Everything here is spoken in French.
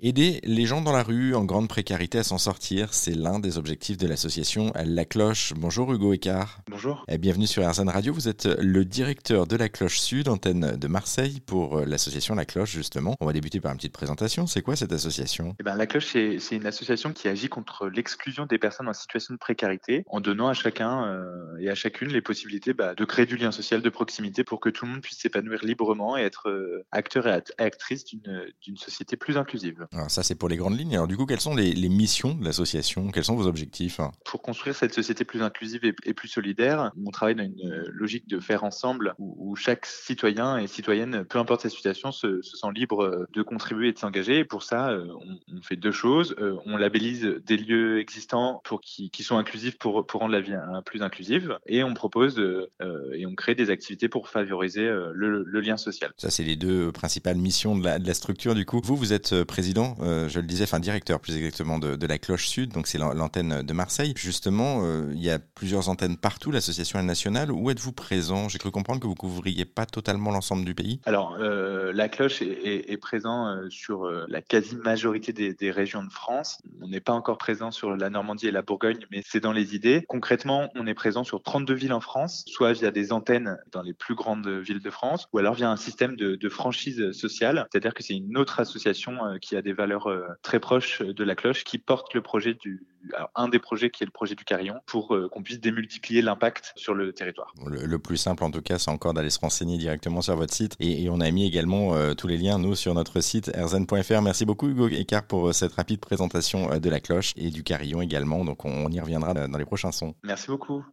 Aider les gens dans la rue en grande précarité à s'en sortir, c'est l'un des objectifs de l'association La Cloche. Bonjour Hugo Écart. Bonjour. Et bienvenue sur RZN Radio. Vous êtes le directeur de La Cloche Sud, antenne de Marseille, pour l'association La Cloche justement. On va débuter par une petite présentation. C'est quoi cette association? Eh ben, La Cloche, c'est une association qui agit contre l'exclusion des personnes en situation de précarité en donnant à chacun euh, et à chacune les possibilités bah, de créer du lien social de proximité pour que tout le monde puisse s'épanouir librement et être euh, acteur et actrice d'une société plus inclusive. Alors ça, c'est pour les grandes lignes. Alors du coup, quelles sont les, missions de l'association? Quels sont vos objectifs? Pour construire cette société plus inclusive et, plus solidaire, on travaille dans une euh, logique de faire ensemble où, chaque citoyen et citoyenne, peu importe sa situation, se, sent libre euh, de contribuer et de s'engager. Et pour ça, euh, on, fait deux choses. On labellise des lieux existants pour qui, qui sont inclusifs pour, pour rendre la vie plus inclusive et on propose et on crée des activités pour favoriser le, lien social. Ça, c'est les deux principales missions de la, de la structure. Du coup, vous, vous êtes président euh, je le disais, enfin directeur plus exactement de, la Cloche Sud, donc c'est l'antenne de Marseille. Justement, euh, il y a plusieurs antennes partout, l'association est nationale. Où êtes-vous présent? J'ai cru comprendre que vous couvriez pas totalement l'ensemble du pays. Alors, euh, la Cloche est, présent sur la quasi-majorité des, régions de France. On n'est pas encore présent sur la Normandie et la Bourgogne, mais c'est dans les idées. Concrètement, on est présent sur 32 villes en France, soit via des antennes dans les plus grandes villes de France, ou alors via un système de franchise sociale, c'est-à-dire que c'est une autre association qui a des valeurs euh, très proches de la cloche qui porte le projet du, un des projets qui est le projet du Carillon pour euh, qu'on puisse démultiplier l'impact sur le territoire. Le, plus simple en tout cas, c'est encore d'aller se renseigner directement sur votre site et, on a mis également euh, tous les liens nous sur notre site rzn.fr. Merci beaucoup Hugo Écart pour cette rapide présentation de la cloche et du Carillon également. Donc on y reviendra dans les prochains sons. Merci beaucoup.